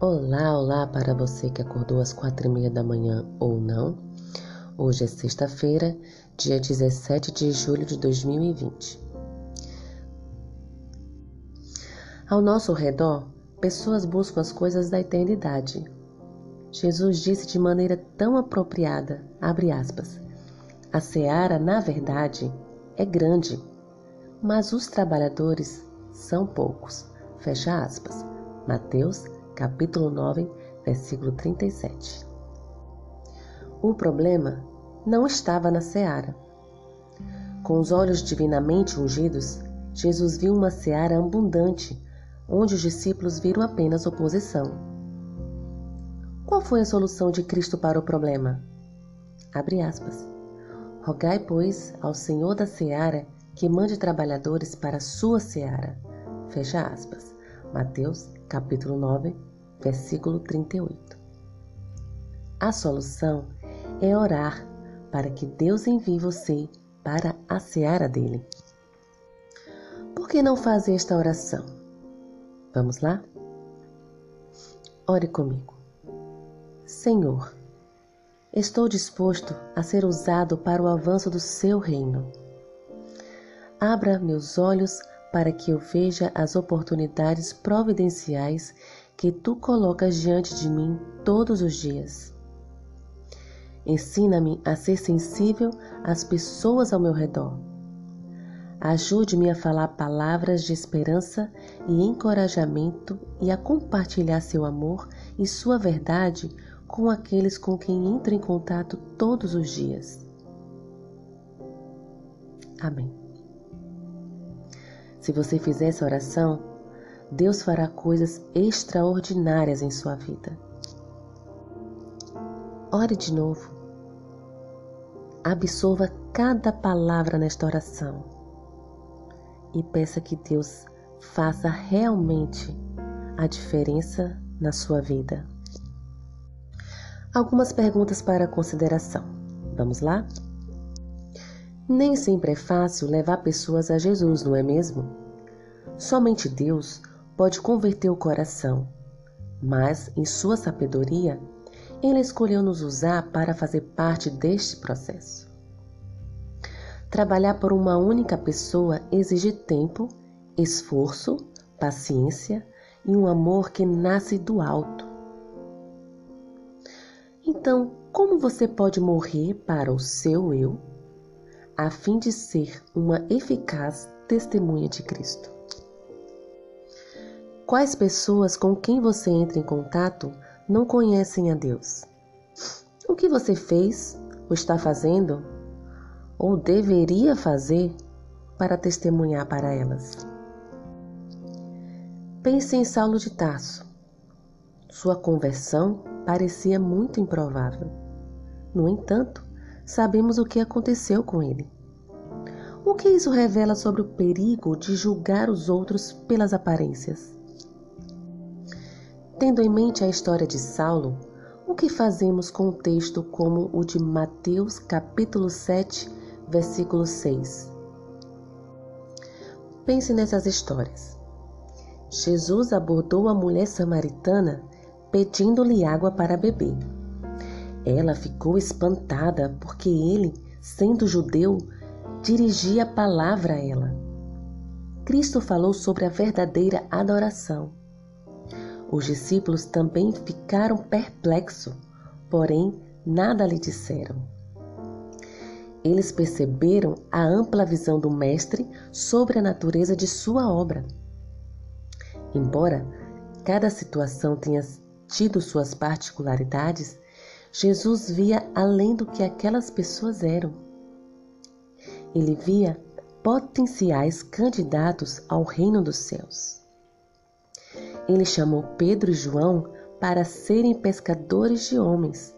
Olá, olá para você que acordou às quatro e meia da manhã ou não. Hoje é sexta-feira, dia 17 de julho de 2020. Ao nosso redor, pessoas buscam as coisas da eternidade. Jesus disse de maneira tão apropriada, abre aspas, a seara, na verdade, é grande, mas os trabalhadores são poucos, fecha aspas. Mateus capítulo 9, versículo 37. O problema não estava na seara. Com os olhos divinamente ungidos, Jesus viu uma seara abundante, onde os discípulos viram apenas oposição. Qual foi a solução de Cristo para o problema? Abre aspas. Rogai, pois, ao Senhor da seara que mande trabalhadores para a sua seara. Fecha aspas. Mateus, capítulo 9, versículo 38. A solução é orar para que Deus envie você para a seara dele. Por que não fazer esta oração? Vamos lá? Ore comigo. Senhor, estou disposto a ser usado para o avanço do seu reino. Abra meus olhos para que eu veja as oportunidades providenciais que tu colocas diante de mim todos os dias. Ensina-me a ser sensível às pessoas ao meu redor. Ajude-me a falar palavras de esperança e encorajamento e a compartilhar seu amor e sua verdade com aqueles com quem entro em contato todos os dias. Amém. Se você fizer essa oração, Deus fará coisas extraordinárias em sua vida. Ore de novo. Absorva cada palavra nesta oração e peça que Deus faça realmente a diferença na sua vida. Algumas perguntas para consideração. Vamos lá? Nem sempre é fácil levar pessoas a Jesus, não é mesmo? Somente Deus pode converter o coração, mas, em sua sabedoria, ele escolheu nos usar para fazer parte deste processo. Trabalhar por uma única pessoa exige tempo, esforço, paciência e um amor que nasce do alto. Então, como você pode morrer para o seu eu, a fim de ser uma eficaz testemunha de Cristo? Quais pessoas com quem você entra em contato não conhecem a Deus? O que você fez, ou está fazendo, ou deveria fazer para testemunhar para elas? Pense em Saulo de Tarso. Sua conversão parecia muito improvável. No entanto, sabemos o que aconteceu com ele. O que isso revela sobre o perigo de julgar os outros pelas aparências? Tendo em mente a história de Saulo, o que fazemos com um texto como o de Mateus capítulo 7, versículo 6? Pense nessas histórias. Jesus abordou a mulher samaritana pedindo-lhe água para beber. Ela ficou espantada porque ele, sendo judeu, dirigia a palavra a ela. Cristo falou sobre a verdadeira adoração os discípulos também ficaram perplexos, porém nada lhe disseram. Eles perceberam a ampla visão do Mestre sobre a natureza de sua obra. Embora cada situação tenha tido suas particularidades, Jesus via além do que aquelas pessoas eram. Ele via potenciais candidatos ao reino dos céus ele chamou Pedro e João para serem pescadores de homens.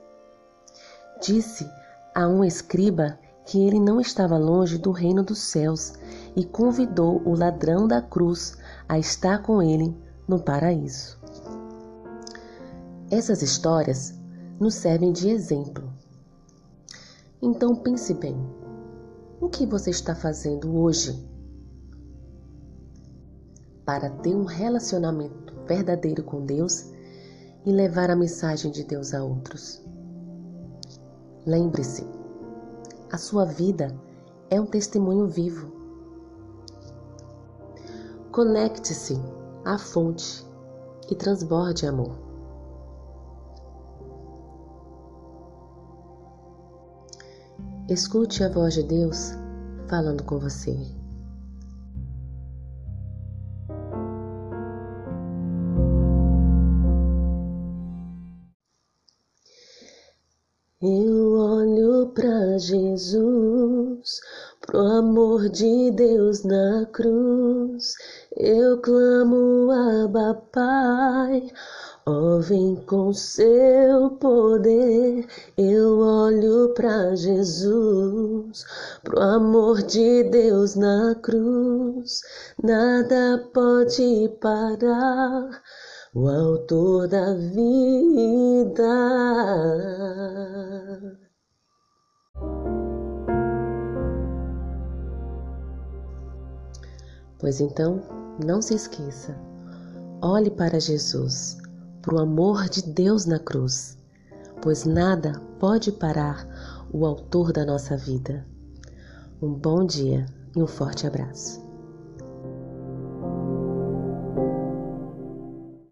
Disse a um escriba que ele não estava longe do reino dos céus e convidou o ladrão da cruz a estar com ele no paraíso. Essas histórias nos servem de exemplo. Então pense bem: o que você está fazendo hoje para ter um relacionamento verdadeiro com Deus e levar a mensagem de Deus a outros. Lembre-se, a sua vida é um testemunho vivo. Conecte-se à fonte e transborde amor. Escute a voz de Deus falando com você. Eu olho para Jesus, pro amor de Deus na cruz. Eu clamo, Abba Pai, ó oh, vem com seu poder. Eu olho para Jesus, pro amor de Deus na cruz. Nada pode parar o autor da vida. Pois então, não se esqueça, olhe para Jesus, o amor de Deus na cruz, pois nada pode parar o autor da nossa vida. Um bom dia e um forte abraço.